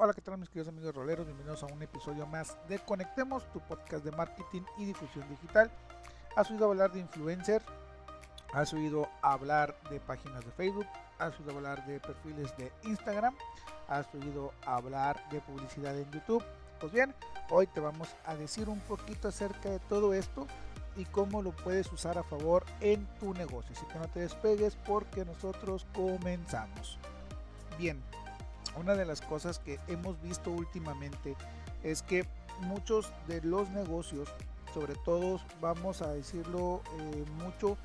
Hola, ¿qué tal mis queridos amigos roleros? Bienvenidos a un episodio más de Conectemos, tu podcast de marketing y difusión digital. ¿Has oído hablar de influencer? ¿Has oído hablar de páginas de Facebook? ¿Has oído hablar de perfiles de Instagram? ¿Has oído hablar de publicidad en YouTube? Pues bien, hoy te vamos a decir un poquito acerca de todo esto y cómo lo puedes usar a favor en tu negocio. Así que no te despegues porque nosotros comenzamos. Bien, una de las cosas que hemos visto últimamente es que muchos de los negocios, sobre todo vamos a decirlo eh, mucho,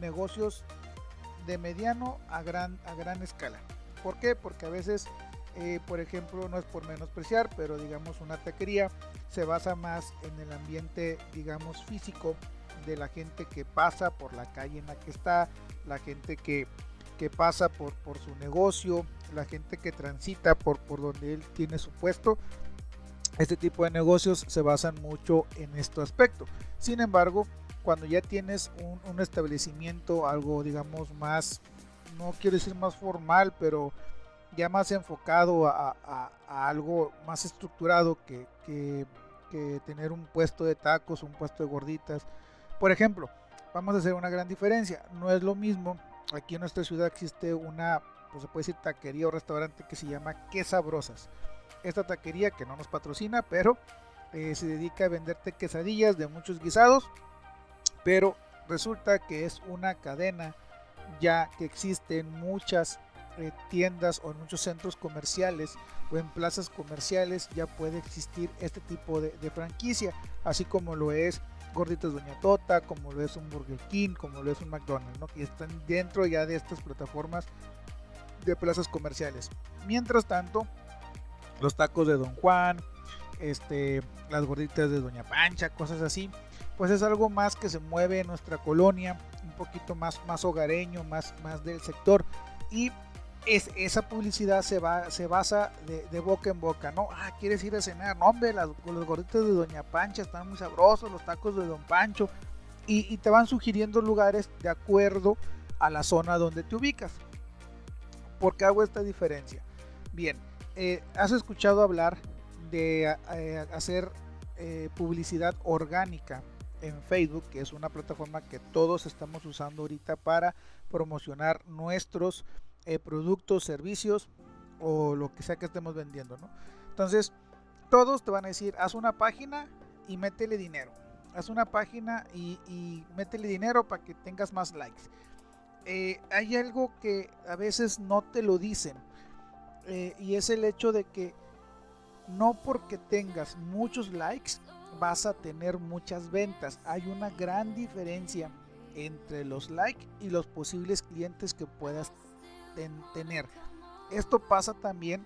negocios de mediano a gran, a gran escala. ¿Por qué? Porque a veces, eh, por ejemplo, no es por menospreciar, pero digamos una taquería se basa más en el ambiente, digamos, físico de la gente que pasa por la calle en la que está, la gente que, que pasa por, por su negocio, la gente que transita por, por donde él tiene su puesto. Este tipo de negocios se basan mucho en este aspecto. Sin embargo, cuando ya tienes un, establecimiento, algo digamos más, no quiero decir más formal, pero ya más enfocado a, algo más estructurado que, que, tener un puesto de tacos, un puesto de gorditas. Por ejemplo, vamos a hacer una gran diferencia. No es lo mismo, aquí en nuestra ciudad existe una pues se puede decir taquería o restaurante que se llama Que Sabrosas. Esta taquería que no nos patrocina, pero eh, se dedica a venderte quesadillas de muchos guisados, pero resulta que es una cadena ya que existe en muchas eh, tiendas o en muchos centros comerciales o en plazas comerciales ya puede existir este tipo de, franquicia, así como lo es Gorditas Doña Tota, como lo es un Burger King, como lo es un McDonald's, ¿no? que están dentro ya de estas plataformas de plazas comerciales. Mientras tanto, los tacos de Don Juan, este, las gorditas de Doña Pancha, cosas así, pues es algo más que se mueve en nuestra colonia, un poquito más, más hogareño, más, más del sector. Y es, esa publicidad se, va, se basa de, boca en boca, ¿no? Ah, ¿quieres ir a cenar? No, hombre, los gorditas de Doña Pancha están muy sabrosos, los tacos de Don Pancho. Y, y te van sugiriendo lugares de acuerdo a la zona donde te ubicas. ¿Por qué hago esta diferencia? Bien, eh, has escuchado hablar de eh, hacer eh, publicidad orgánica en Facebook, que es una plataforma que todos estamos usando ahorita para promocionar nuestros productos, servicios o lo que sea que estemos vendiendo, ¿no? Entonces, todos te van a decir, haz una página y métele dinero. Haz una página y, y métele dinero para que tengas más likes. Eh, hay algo que a veces no te lo dicen eh, y es el hecho de que no porque tengas muchos likes vas a tener muchas ventas. Hay una gran diferencia entre los likes y los posibles clientes que puedas tener. Esto pasa también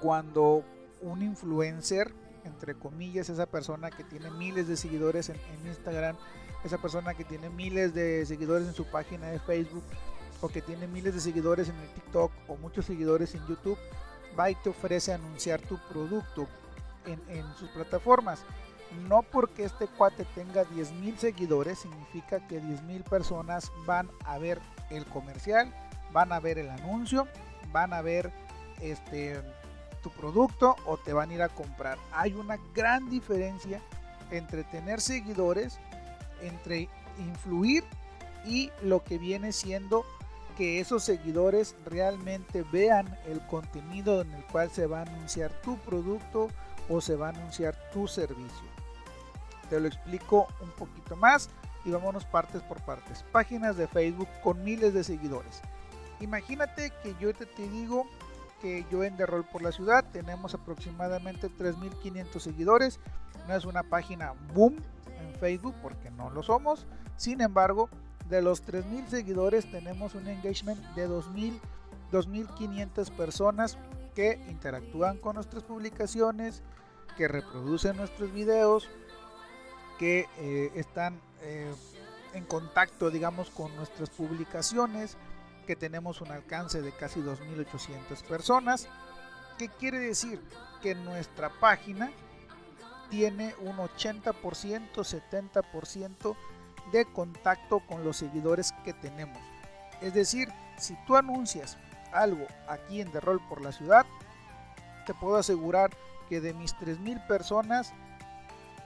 cuando un influencer, entre comillas, esa persona que tiene miles de seguidores en Instagram, esa persona que tiene miles de seguidores en su página de Facebook o que tiene miles de seguidores en el TikTok o muchos seguidores en YouTube, va y te ofrece anunciar tu producto en, sus plataformas. No porque este cuate tenga 10.000 seguidores significa que 10.000 personas van a ver el comercial, van a ver el anuncio, van a ver este tu producto o te van a ir a comprar. Hay una gran diferencia entre tener seguidores entre influir y lo que viene siendo que esos seguidores realmente vean el contenido en el cual se va a anunciar tu producto o se va a anunciar tu servicio. Te lo explico un poquito más y vámonos partes por partes. Páginas de Facebook con miles de seguidores. Imagínate que yo te, digo que yo en The por la ciudad tenemos aproximadamente 3.500 seguidores. No es una página boom, Facebook porque no lo somos. Sin embargo, de los 3.000 seguidores tenemos un engagement de 2.000, 2.500 personas que interactúan con nuestras publicaciones, que reproducen nuestros videos, que eh, están eh, en contacto, digamos, con nuestras publicaciones, que tenemos un alcance de casi 2.800 personas. ¿Qué quiere decir? Que nuestra página tiene un 80%, 70% de contacto con los seguidores que tenemos. Es decir, si tú anuncias algo aquí en The Roll por la ciudad, te puedo asegurar que de mis 3000 personas,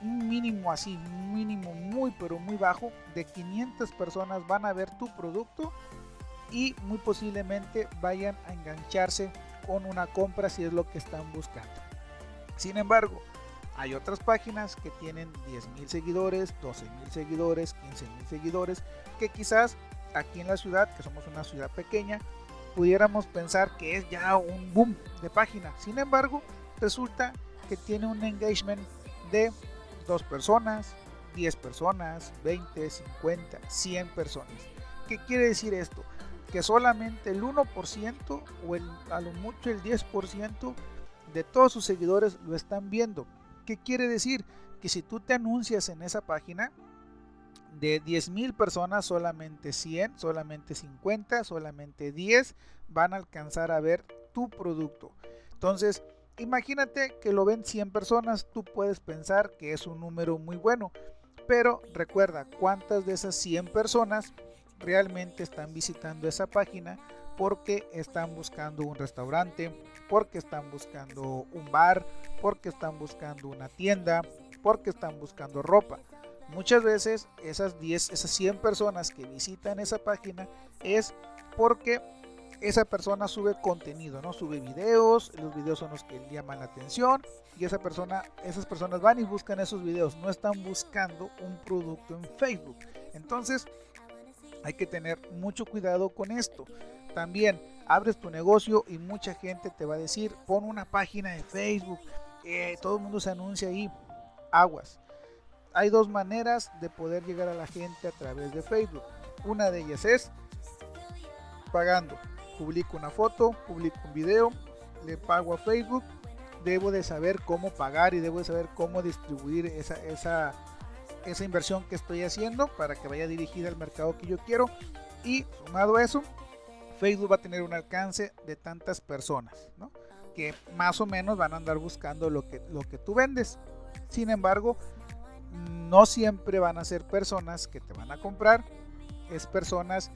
un mínimo así, un mínimo muy pero muy bajo, de 500 personas van a ver tu producto y muy posiblemente vayan a engancharse con una compra si es lo que están buscando. Sin embargo, hay otras páginas que tienen 10.000 seguidores, 12.000 seguidores, 15.000 seguidores, que quizás aquí en la ciudad, que somos una ciudad pequeña, pudiéramos pensar que es ya un boom de página. Sin embargo, resulta que tiene un engagement de dos personas, 10 personas, 20, 50, 100 personas. ¿Qué quiere decir esto? Que solamente el 1% o el, a lo mucho el 10% de todos sus seguidores lo están viendo. ¿Qué quiere decir? Que si tú te anuncias en esa página, de 10.000 personas, solamente 100, solamente 50, solamente 10 van a alcanzar a ver tu producto. Entonces, imagínate que lo ven 100 personas, tú puedes pensar que es un número muy bueno, pero recuerda cuántas de esas 100 personas realmente están visitando esa página porque están buscando un restaurante, porque están buscando un bar, porque están buscando una tienda, porque están buscando ropa. Muchas veces esas 10, esas 100 personas que visitan esa página es porque esa persona sube contenido, ¿no? Sube videos, los videos son los que llaman la atención y esa persona, esas personas van y buscan esos videos, no están buscando un producto en Facebook. Entonces, hay que tener mucho cuidado con esto. También abres tu negocio y mucha gente te va a decir, pon una página de Facebook, eh, todo el mundo se anuncia ahí, aguas hay dos maneras de poder llegar a la gente a través de Facebook. Una de ellas es pagando. Publico una foto, publico un video, le pago a Facebook. Debo de saber cómo pagar y debo de saber cómo distribuir esa, esa, esa inversión que estoy haciendo para que vaya dirigida al mercado que yo quiero. Y sumado a eso, Facebook va a tener un alcance de tantas personas, que más o menos van a andar buscando lo que, lo que tú vendes. Sin embargo, no siempre van a ser personas que te van a comprar, es personas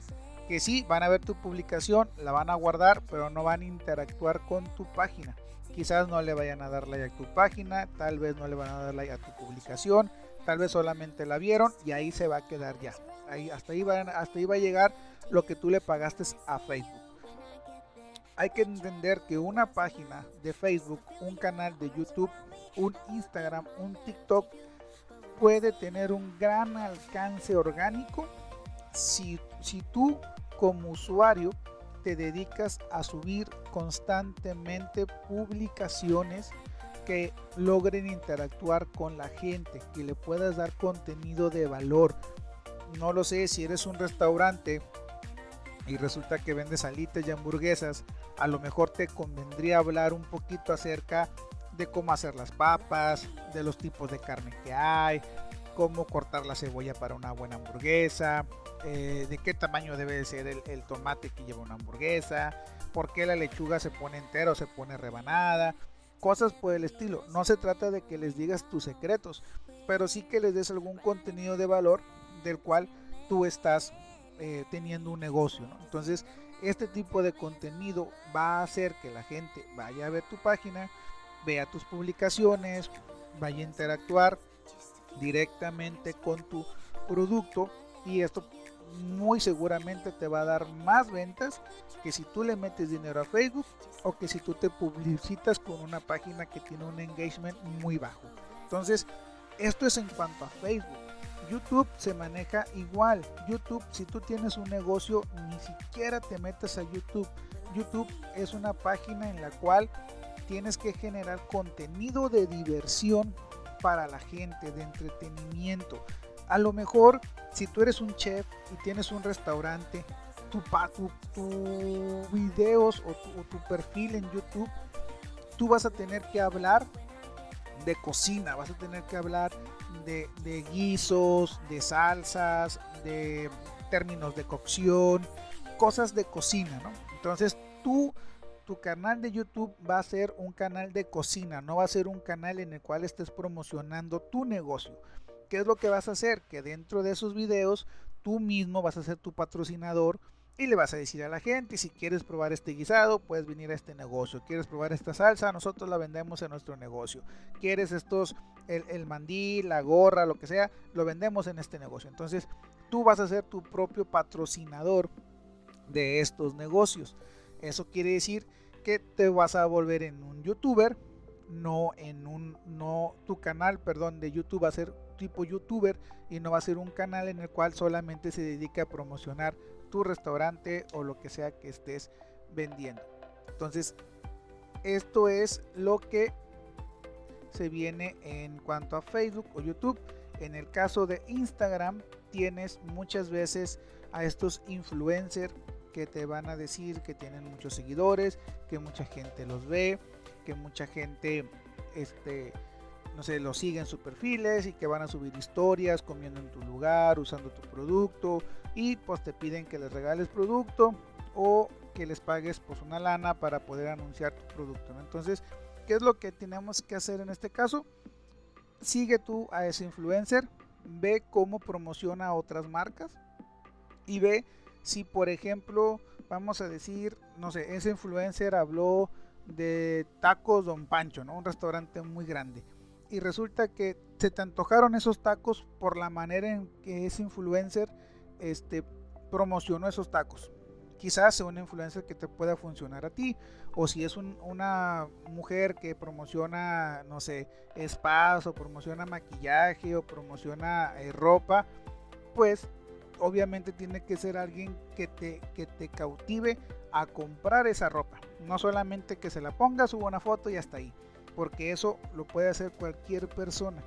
que sí van a ver tu publicación, la van a guardar, pero no van a interactuar con tu página. Quizás no le vayan a dar like a tu página, tal vez no le van a dar like a tu publicación, tal vez solamente la vieron y ahí se va a quedar ya. Ahí, hasta, ahí van, hasta ahí va a llegar lo que tú le pagaste a Facebook. Hay que entender que una página de Facebook, un canal de YouTube, un Instagram, un TikTok, puede tener un gran alcance orgánico si, si tú como usuario te dedicas a subir constantemente publicaciones que logren interactuar con la gente, que le puedas dar contenido de valor. No lo sé, si eres un restaurante y resulta que vendes alitas y hamburguesas, a lo mejor te convendría hablar un poquito acerca de cómo hacer las papas, de los tipos de carne que hay, cómo cortar la cebolla para una buena hamburguesa, eh, de qué tamaño debe ser el, tomate que lleva una hamburguesa, por qué la lechuga se pone entera o se pone rebanada, cosas por el estilo. No se trata de que les digas tus secretos, pero sí que les des algún contenido de valor del cual tú estás eh, teniendo un negocio. Entonces, este tipo de contenido va a hacer que la gente vaya a ver tu página, vea tus publicaciones, vaya a interactuar directamente con tu producto y esto muy seguramente te va a dar más ventas que si tú le metes dinero a Facebook o que si tú te publicitas con una página que tiene un engagement muy bajo. Entonces, esto es en cuanto a Facebook. YouTube se maneja igual. YouTube, si tú tienes un negocio, ni siquiera te metes a YouTube. YouTube es una página en la cual tienes que generar contenido de diversión para la gente, de entretenimiento. A lo mejor, si tú eres un chef y tienes un restaurante, tu, videos o tu, tu perfil en YouTube, tú vas a tener que hablar de cocina, vas a tener que hablar de, de, guisos, de salsas, de términos de cocción, cosas de cocina, ¿no? Entonces tú tu canal de YouTube va a ser un canal de cocina, no va a ser un canal en el cual estés promocionando tu negocio. ¿Qué es lo que vas a hacer? Que dentro de esos videos tú mismo vas a ser tu patrocinador y le vas a decir a la gente, si quieres probar este guisado, puedes venir a este negocio. ¿Quieres probar esta salsa? Nosotros la vendemos en nuestro negocio. ¿Quieres estos, el, el mandil, la gorra, lo que sea? Lo vendemos en este negocio. Entonces, tú vas a ser tu propio patrocinador de estos negocios. Eso quiere decir que te vas a volver en un youtuber, no en un, no tu canal, perdón, de YouTube va a ser tipo youtuber y no va a ser un canal en el cual solamente se dedica a promocionar tu restaurante o lo que sea que estés vendiendo. Entonces, esto es lo que se viene en cuanto a Facebook o YouTube. En el caso de Instagram, tienes muchas veces a estos influencers que te van a decir que tienen muchos seguidores, que mucha gente los ve, que mucha gente este no sé, los sigue en sus perfiles y que van a subir historias comiendo en tu lugar, usando tu producto y pues te piden que les regales producto o que les pagues pues una lana para poder anunciar tu producto. Entonces, ¿qué es lo que tenemos que hacer en este caso? Sigue tú a ese influencer, ve cómo promociona otras marcas y ve si por ejemplo, vamos a decir, no sé, ese influencer habló de tacos Don Pancho, ¿no? Un restaurante muy grande y resulta que se te antojaron esos tacos por la manera en que ese influencer este, promocionó esos tacos. Quizás sea un influencer que te pueda funcionar a ti. O si es una mujer que promociona, no sé, spas o promociona maquillaje o promociona eh, ropa, pues obviamente tiene que ser alguien que te, que te cautive a comprar esa ropa. No solamente que se la ponga, suba una foto y hasta ahí porque eso lo puede hacer cualquier persona.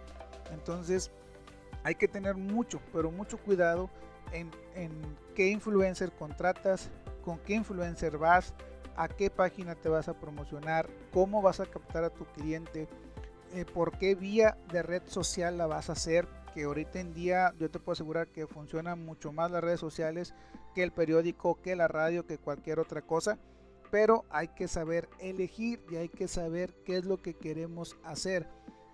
Entonces hay que tener mucho, pero mucho cuidado en, qué influencer contratas, con qué influencer vas, a qué página te vas a promocionar, cómo vas a captar a tu cliente, eh, por qué vía de red social la vas a hacer, que ahorita en día yo te puedo asegurar que funcionan mucho más las redes sociales que el periódico, que la radio, que cualquier otra cosa pero hay que saber elegir y hay que saber qué es lo que queremos hacer.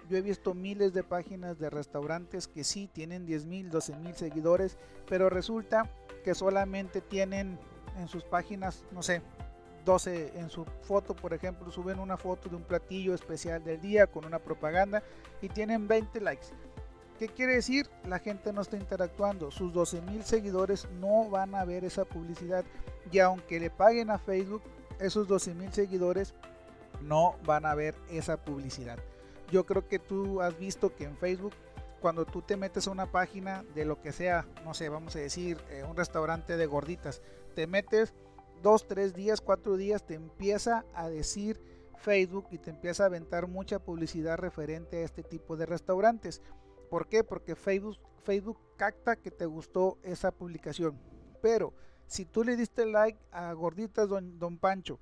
Yo he visto miles de páginas de restaurantes que sí tienen 10 mil, 12 mil seguidores, pero resulta que solamente tienen en sus páginas, no sé, 12 en su foto, por ejemplo, suben una foto de un platillo especial del día con una propaganda y tienen 20 likes. ¿Qué quiere decir? La gente no está interactuando. Sus 12 mil seguidores no van a ver esa publicidad. Y aunque le paguen a Facebook, esos 12 mil seguidores no van a ver esa publicidad. Yo creo que tú has visto que en Facebook, cuando tú te metes a una página de lo que sea, no sé, vamos a decir, eh, un restaurante de gorditas, te metes dos, tres días, cuatro días, te empieza a decir Facebook y te empieza a aventar mucha publicidad referente a este tipo de restaurantes. ¿Por qué? Porque Facebook, Facebook capta que te gustó esa publicación. Pero si tú le diste like a Gorditas Don, Don Pancho,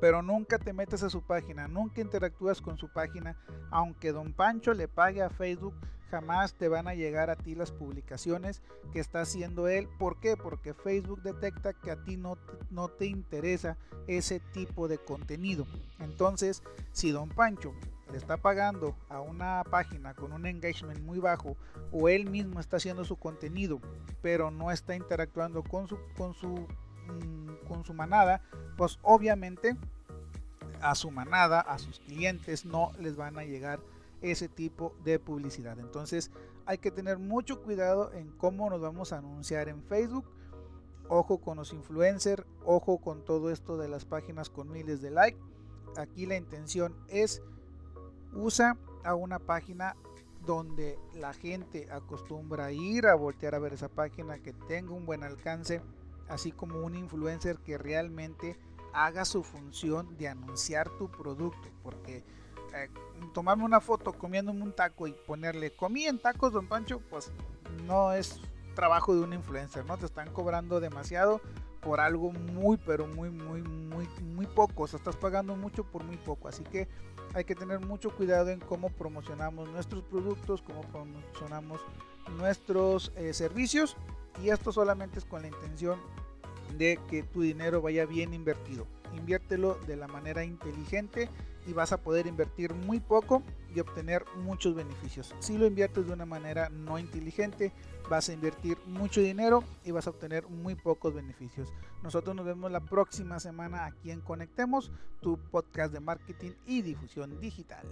pero nunca te metes a su página, nunca interactúas con su página, aunque Don Pancho le pague a Facebook, jamás te van a llegar a ti las publicaciones que está haciendo él. ¿Por qué? Porque Facebook detecta que a ti no, no te interesa ese tipo de contenido. Entonces, si Don Pancho le está pagando a una página con un engagement muy bajo o él mismo está haciendo su contenido pero no está interactuando con su con su mm, con su manada pues obviamente a su manada a sus clientes no les van a llegar ese tipo de publicidad. Entonces hay que tener mucho cuidado en cómo nos vamos a anunciar en Facebook. Ojo con los influencers ojo con todo esto de las páginas con miles de likes. Aquí la intención es usa a una página donde la gente acostumbra ir a voltear a ver esa página que tenga un buen alcance, así como un influencer que realmente haga su función de anunciar tu producto, porque eh, tomarme una foto comiéndome un taco y ponerle comí en tacos don Pancho, pues no es trabajo de un influencer, ¿no? Te están cobrando demasiado por algo muy, pero muy, muy, muy, muy poco. O sea, estás pagando mucho por muy poco. Así que hay que tener mucho cuidado en cómo promocionamos nuestros productos, cómo promocionamos nuestros eh, servicios. Y esto solamente es con la intención de que tu dinero vaya bien invertido. Inviértelo de la manera inteligente y vas a poder invertir muy poco y obtener muchos beneficios. Si lo inviertes de una manera no inteligente, vas a invertir mucho dinero y vas a obtener muy pocos beneficios. Nosotros nos vemos la próxima semana aquí en Conectemos, tu podcast de marketing y difusión digital.